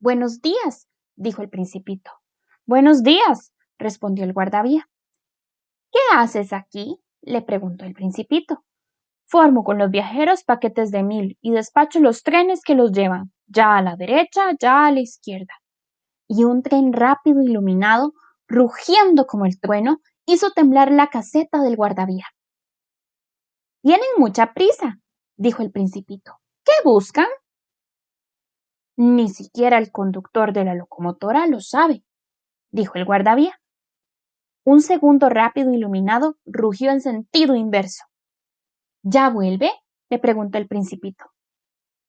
Buenos días, dijo el principito. Buenos días, respondió el guardavía. ¿Qué haces aquí? le preguntó el principito. Formo con los viajeros paquetes de mil y despacho los trenes que los llevan, ya a la derecha, ya a la izquierda. Y un tren rápido iluminado, rugiendo como el trueno, hizo temblar la caseta del guardavía. Tienen mucha prisa, dijo el principito. ¿Qué buscan? Ni siquiera el conductor de la locomotora lo sabe, dijo el guardavía. Un segundo rápido iluminado rugió en sentido inverso. ¿Ya vuelve? le preguntó el principito.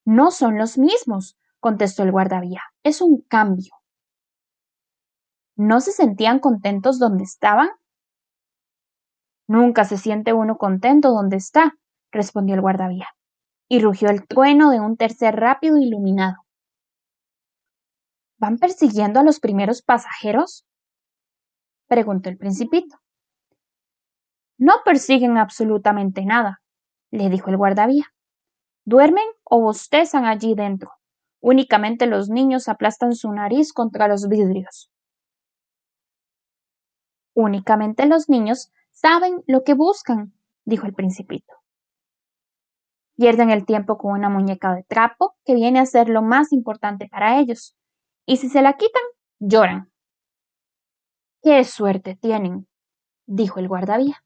No son los mismos, contestó el guardavía. Es un cambio. ¿No se sentían contentos donde estaban? Nunca se siente uno contento donde está, respondió el guardavía. Y rugió el trueno de un tercer rápido iluminado. ¿Van persiguiendo a los primeros pasajeros? preguntó el principito. No persiguen absolutamente nada, le dijo el guardavía. Duermen o bostezan allí dentro. Únicamente los niños aplastan su nariz contra los vidrios. Únicamente los niños saben lo que buscan, dijo el principito. Pierden el tiempo con una muñeca de trapo que viene a ser lo más importante para ellos. Y si se la quitan, lloran. ¡Qué suerte tienen! dijo el guardavía.